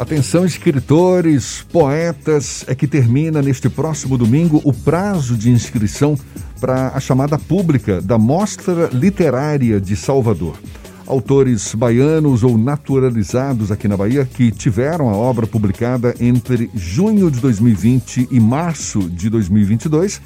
Atenção, escritores, poetas, é que termina neste próximo domingo o prazo de inscrição para a chamada pública da Mostra Literária de Salvador. Autores baianos ou naturalizados aqui na Bahia que tiveram a obra publicada entre junho de 2020 e março de 2022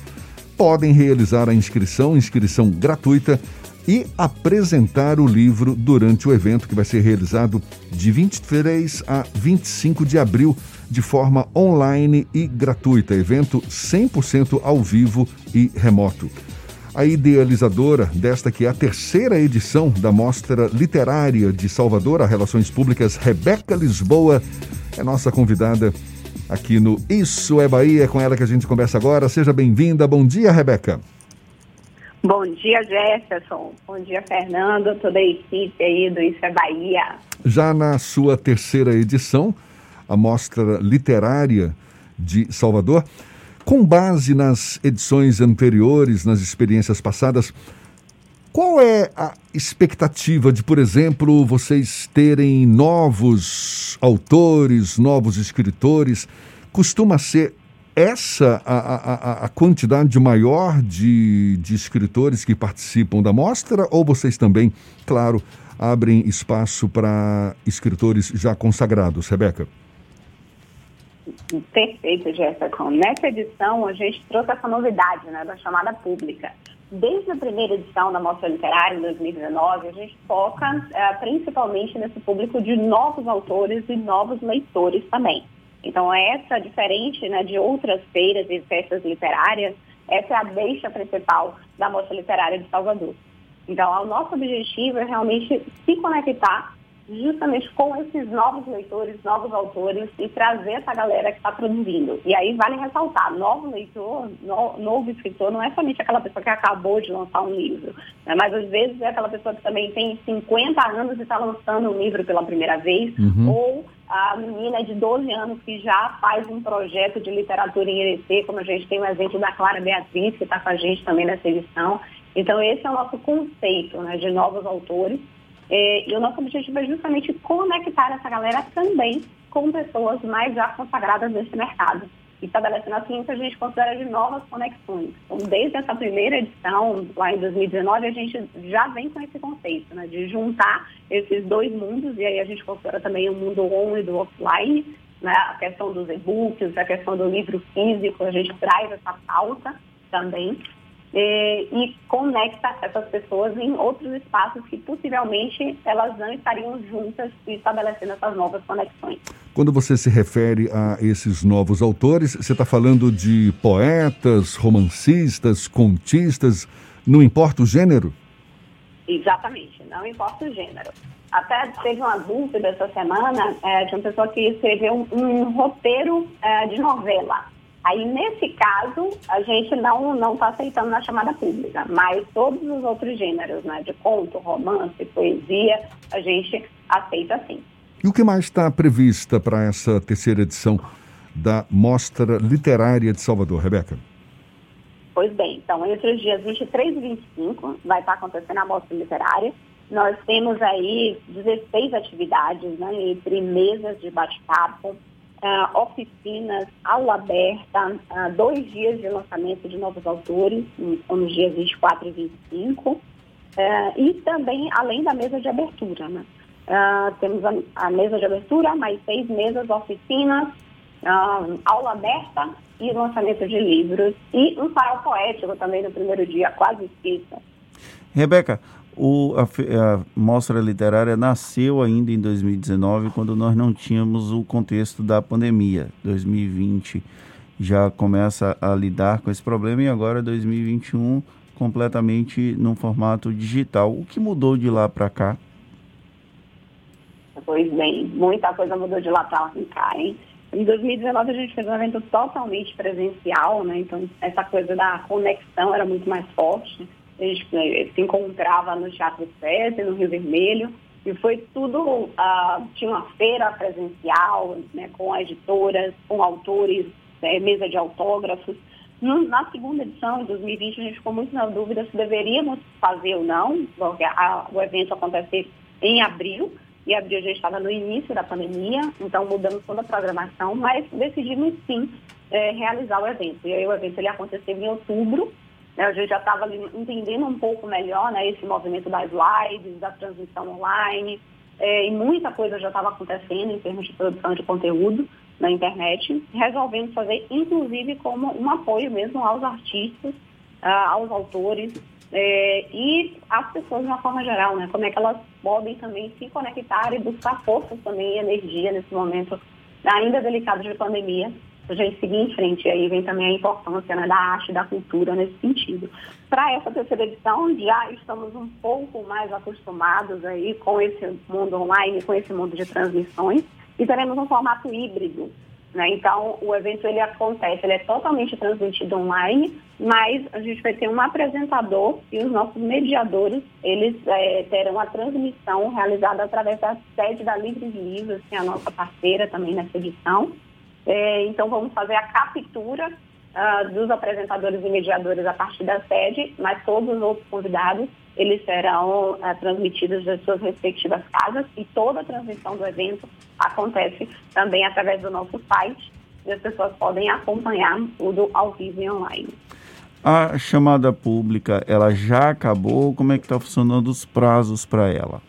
podem realizar a inscrição, inscrição gratuita e apresentar o livro durante o evento que vai ser realizado de 23 a 25 de abril de forma online e gratuita, evento 100% ao vivo e remoto. A idealizadora desta que é a terceira edição da Mostra Literária de Salvador, a Relações Públicas, Rebeca Lisboa, é nossa convidada aqui no Isso é Bahia, é com ela que a gente conversa agora. Seja bem-vinda. Bom dia, Rebeca. Bom dia, Jefferson. Bom dia, Fernando, toda a equipe aí do Isso é Bahia. Já na sua terceira edição, a Mostra Literária de Salvador, com base nas edições anteriores, nas experiências passadas, qual é a expectativa de, por exemplo, vocês terem novos autores, novos escritores? Costuma ser essa a, a, a quantidade maior de, de escritores que participam da mostra ou vocês também, claro, abrem espaço para escritores já consagrados, Rebeca? Perfeito, Jefferson. Nessa edição, a gente trouxe essa novidade né, da chamada pública. Desde a primeira edição da Mostra Literária, em 2019, a gente foca é, principalmente nesse público de novos autores e novos leitores também. Então, essa, diferente né, de outras feiras e festas literárias, essa é a deixa principal da Mostra Literária de Salvador. Então, o nosso objetivo é realmente se conectar justamente com esses novos leitores, novos autores e trazer essa galera que está produzindo. E aí vale ressaltar, novo leitor, no, novo escritor, não é somente aquela pessoa que acabou de lançar um livro, né? mas às vezes é aquela pessoa que também tem 50 anos e está lançando um livro pela primeira vez, uhum. ou a menina de 12 anos que já faz um projeto de literatura em ERC, como a gente tem o exemplo da Clara Beatriz, que está com a gente também nessa edição. Então, esse é o nosso conceito né, de novos autores é, e o nosso objetivo é justamente conectar essa galera também com pessoas mais já consagradas nesse mercado. Estabelecendo assim que a gente considera de novas conexões. Então, desde essa primeira edição, lá em 2019, a gente já vem com esse conceito, né, de juntar esses dois mundos, e aí a gente considera também o mundo on e do offline, né, a questão dos e-books, a questão do livro físico, a gente traz essa pauta também e, e conecta essas pessoas em outros espaços que possivelmente elas não estariam juntas e estabelecendo essas novas conexões. Quando você se refere a esses novos autores, você está falando de poetas, romancistas, contistas, não importa o gênero? Exatamente, não importa o gênero. Até teve uma dúvida essa semana é, de uma pessoa que escreveu um, um roteiro é, de novela. Aí, nesse caso, a gente não está aceitando na chamada pública, mas todos os outros gêneros, né, de conto, romance, poesia, a gente aceita sim. E o que mais está prevista para essa terceira edição da Mostra Literária de Salvador, Rebeca? Pois bem, então, entre os dias 23 e 25 vai estar acontecendo a Mostra Literária. Nós temos aí 16 atividades, né, entre mesas de bate-papo, uh, oficinas, aula aberta, uh, dois dias de lançamento de novos autores, nos dias 24 e 25, uh, e também além da mesa de abertura. Né? Uh, temos a, a, mesa de abertura, mais seis mesas, oficinas, aula aberta e lançamento de livros, e um farol poético também no primeiro dia, quase esqueça. Rebeca, o, a, a, mostra literária nasceu ainda em 2019, quando nós não tínhamos o contexto da pandemia. 2020 já começa a lidar com esse problema e agora 2021 completamente no formato digital. O que mudou de lá para cá? Pois bem, muita coisa mudou de lá para cá, hein? Em 2019 a gente fez um evento totalmente presencial, né? Então essa coisa da conexão era muito mais forte gente eh, se encontrava no Teatro Sete, no Rio Vermelho, e foi tudo, uh, tinha uma feira presencial, né, com editoras, com autores, né, mesa de autógrafos. Na segunda edição, em 2020, a gente ficou muito na dúvida se deveríamos fazer ou não, porque a, o evento acontecer em abril, e abril gente estava no início da pandemia, então mudamos toda a programação, mas decidimos sim é, realizar o evento. E aí o evento ele aconteceu em outubro, né, a gente já estava entendendo um pouco melhor né, esse movimento das lives, da transmissão online, é, e muita coisa já estava acontecendo em termos de produção de conteúdo na internet, resolvendo fazer, inclusive, como um apoio mesmo aos artistas, aos autores é, e às pessoas de uma forma geral, né? Como é que elas podem também se conectar e buscar forças também e energia nesse momento ainda delicado de pandemia, a gente seguir em frente. E aí vem também a importância né, da arte, da cultura nesse sentido. Para essa terceira edição, já estamos um pouco mais acostumados aí com esse mundo online, com esse mundo de transmissões, e teremos um formato híbrido. Né? Então, o evento ele acontece, ele é totalmente transmitido online, mas a gente vai ter um apresentador e os nossos mediadores, eles é, terão a transmissão realizada através da sede da Livres Livros, que é a nossa parceira também nessa edição. É, então, vamos fazer a captura uh, dos apresentadores e mediadores a partir da sede, mas todos os outros convidados, eles serão uh, transmitidos das suas respectivas casas e toda a transmissão do evento acontece também através do nosso site e as pessoas podem acompanhar tudo ao vivo e online. A chamada pública, ela já acabou? Como é que está funcionando os prazos para ela?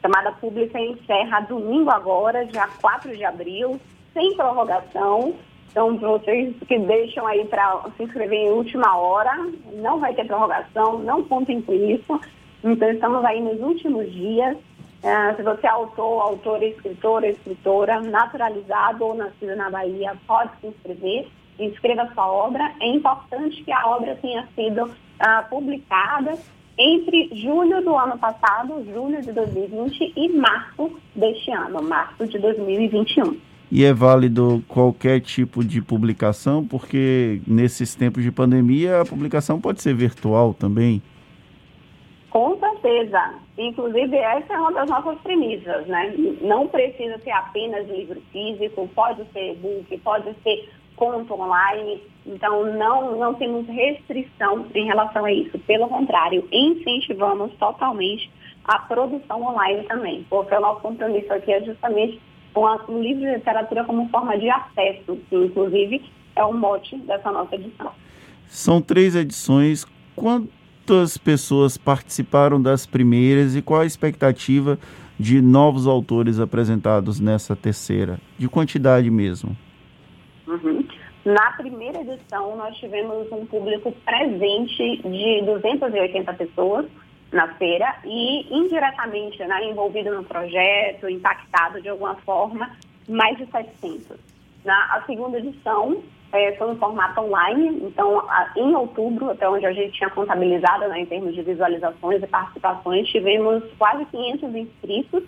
chamada pública encerra domingo agora, dia 4 de abril, sem prorrogação. Então, vocês que deixam aí para se inscrever em última hora, não vai ter prorrogação, não contem com isso. Então, estamos aí nos últimos dias. É, se você é autor, autora, escritora, escritora, naturalizado ou nascido na Bahia, pode se inscrever. Inscreva sua obra. É importante que a obra tenha sido uh, publicada entre julho do ano passado, julho de 2020, e março deste ano, março de 2021 e é válido qualquer tipo de publicação, porque nesses tempos de pandemia a publicação pode ser virtual também. Com certeza. Inclusive, essa é uma das nossas premissas, né? Não precisa ser apenas livro físico, pode ser e-book, pode ser conto online. Então, não, não temos restrição em relação a isso. Pelo contrário, incentivamos totalmente a produção online também, porque o nosso compromisso aqui é justamente um livro de literatura como forma de acesso, que inclusive é o mote dessa nossa edição. São três edições. Quantas pessoas participaram das primeiras e qual a expectativa de novos autores apresentados nessa terceira? De quantidade mesmo. Uhum. Na primeira edição, nós tivemos um público presente de 280 pessoas, na feira e indiretamente né, envolvido no projeto, impactado de alguma forma, mais de 700. Na a segunda edição é, foi um formato online, então a, em outubro, até onde a gente tinha contabilizado né, em termos de visualizações e participações, tivemos quase 500 inscritos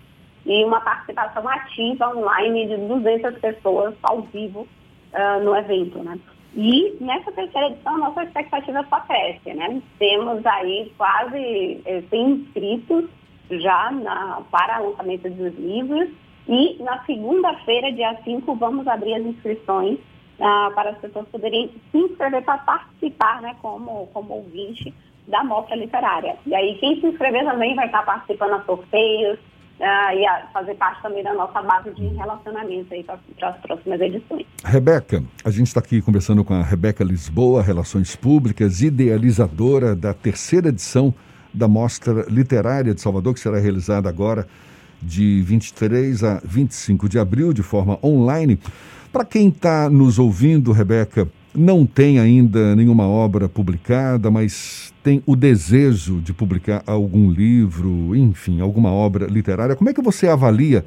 e uma participação ativa online de 200 pessoas ao vivo uh, no evento. Né? E nessa terceira edição, a nossa expectativa só cresce, né? Temos aí quase eh, 100 inscritos já na, para o lançamento dos livros. E na segunda-feira, dia 5, vamos abrir as inscrições ah, para as pessoas poderem se inscrever para participar, né, como, como ouvinte da mostra literária. E aí, quem se inscrever também vai estar participando a sorteios, uh, e a fazer parte também da nossa base de relacionamento aí para as próximas edições. Rebeca, a gente está aqui conversando com a Rebeca Lisboa, Relações Públicas, idealizadora da terceira edição da Mostra Literária de Salvador, que será realizada agora de 23 a 25 de abril, de forma online. Para quem está nos ouvindo, Rebeca, não tem ainda nenhuma obra publicada, mas tem o desejo de publicar algum livro, enfim, alguma obra literária, como é que você avalia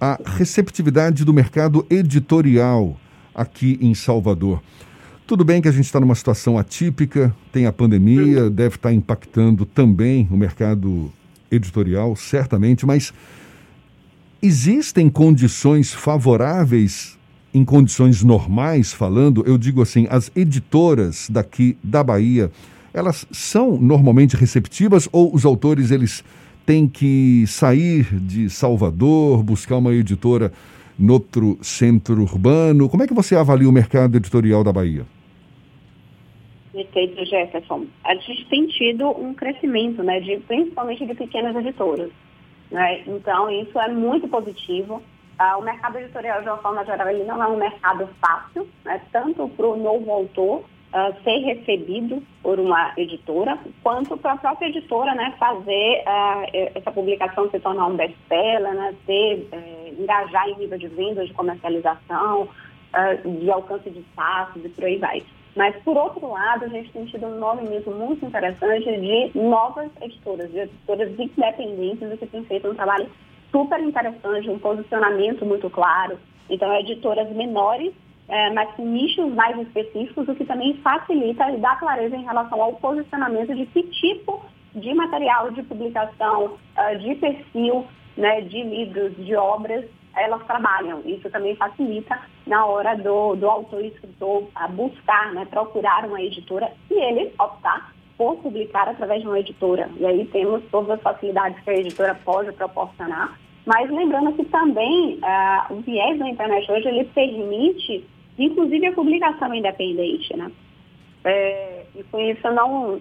a receptividade do mercado editorial aqui em Salvador? Tudo bem que a gente está numa situação atípica, tem a pandemia, deve estar impactando também o mercado editorial, certamente, mas existem condições favoráveis em condições normais falando, eu digo assim, as editoras daqui da Bahia, elas são normalmente receptivas ou os autores eles têm que sair de Salvador, buscar uma editora no outro centro urbano? Como é que você avalia o mercado editorial da Bahia? Perfeito, Jefferson. A gente tem tido um crescimento, né, de, principalmente de pequenas editoras. Né? Então, isso é muito positivo. Ah, o mercado editorial, de uma forma geral, ele não é um mercado fácil, né? tanto para o novo autor uh, ser recebido por uma editora, quanto para a própria editora né? fazer uh, essa publicação se tornar um best-seller, né? uh, engajar em nível de vendas, de comercialização, de alcance de espaços e por aí vai. Mas, por outro lado, a gente tem tido um movimento muito interessante de novas editoras, de editoras independentes que têm feito um trabalho super interessante, um posicionamento muito claro. Então, editoras menores, é, mas com nichos mais específicos, o que também facilita e dá clareza em relação ao posicionamento de que tipo de material de publicação, uh, de perfil, né, de livros, de obras elas trabalham. Isso também facilita na hora do, do autor e escritor a buscar, né, procurar uma editora e ele optar por publicar através de uma editora. E aí temos todas as facilidades que a editora pode proporcionar. Mas lembrando que também uh, o viés da internet hoje ele permite, inclusive, a publicação independente, né? É, e com isso eu não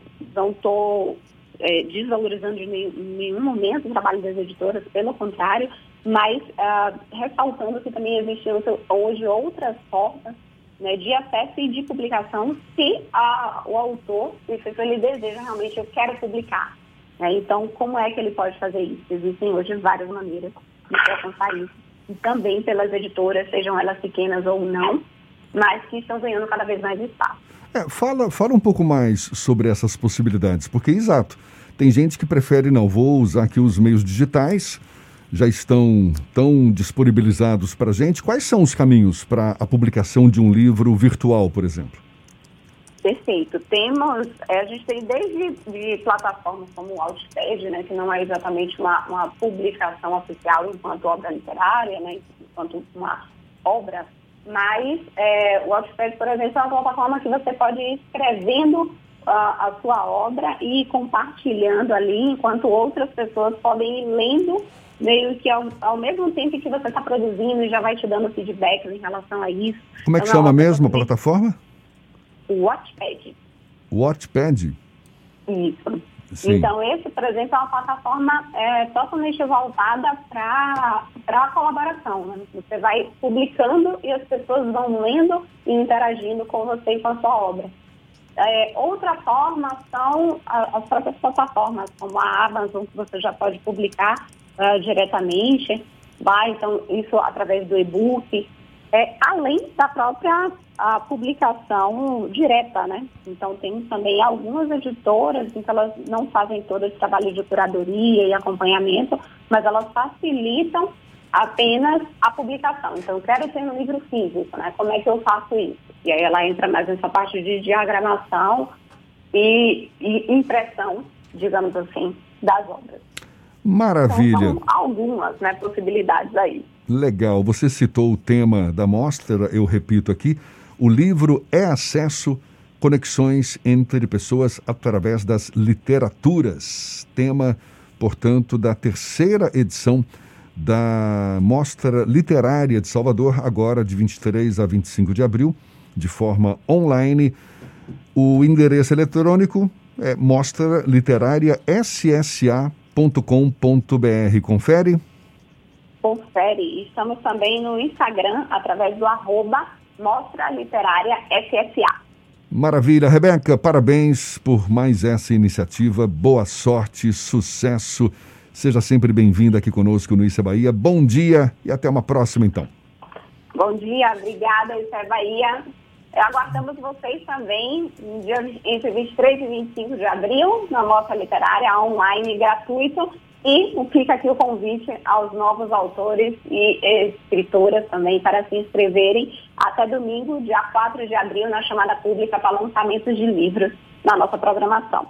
estou é, desvalorizando em nenhum, nenhum momento o trabalho das editoras, pelo contrário, mas uh, ressaltando que também existem hoje outras formas né, de acesso e de publicação se a, o autor, se ele deseja realmente, eu quero publicar. Né? Então, como é que ele pode fazer isso? Existem hoje várias maneiras de alcançar isso. E também pelas editoras, sejam elas pequenas ou não, mas que estão ganhando cada vez mais espaço. É, fala, fala um pouco mais sobre essas possibilidades, porque, exato, tem gente que prefere, não, vou usar aqui os meios digitais, já estão tão disponibilizados para a gente. Quais são os caminhos para a publicação de um livro virtual, por exemplo? Perfeito. Temos, é, a gente tem desde de plataformas como o Outpad, né, que não é exatamente uma, uma publicação oficial enquanto obra literária, né, enquanto uma obra, mas é, o Outpad, por exemplo, é uma plataforma que você pode ir escrevendo a, a, sua obra e compartilhando ali, enquanto outras pessoas podem ir lendo meio que ao, ao mesmo tempo que você está produzindo e já vai te dando feedbacks em relação a isso. Como é que então, chama mesmo a plataforma? Watchpad. Watchpad? Isso. Sim. Então, esse, por exemplo, é uma plataforma é, totalmente voltada para a colaboração. Né? Você vai publicando e as pessoas vão lendo e interagindo com você e com a sua obra. É, outra forma são as próprias plataformas, como a Amazon, que você já pode publicar uh, diretamente, vai, então, isso através do e-book, é, além da própria a publicação direta, né? Então, tem também algumas editoras que elas não fazem todo esse trabalho de curadoria e acompanhamento, mas elas facilitam apenas a publicação. Então, eu quero ter um livro físico, né? Como é que eu faço isso? E aí ela entra mais nessa parte de diagramação e, e impressão, digamos assim, das obras. Maravilha. Então, são algumas né, possibilidades aí. Legal. Você citou o tema da mostra, eu repito aqui. O livro é acesso, conexões entre pessoas através das literaturas. Tema, portanto, da terceira edição da Mostra Literária de Salvador, agora de 23 a 25 de abril, de forma online. O endereço eletrônico é mostra literária Confere? Confere. Estamos também no Instagram, através do arroba Mostra Literária SSA. Maravilha, Rebeca, parabéns por mais essa iniciativa. Boa sorte, sucesso. Seja sempre bem-vinda aqui conosco no Isa Bahia. Bom dia e até uma próxima, então. Bom dia, obrigada, Isa Bahia. Aguardamos vocês também entre 23 e 25 de abril na Mostra Literária online gratuito e fica aqui o convite aos novos autores e escritoras também para se inscreverem até domingo, dia 4 de abril, na chamada pública para lançamentos de livros na nossa programação.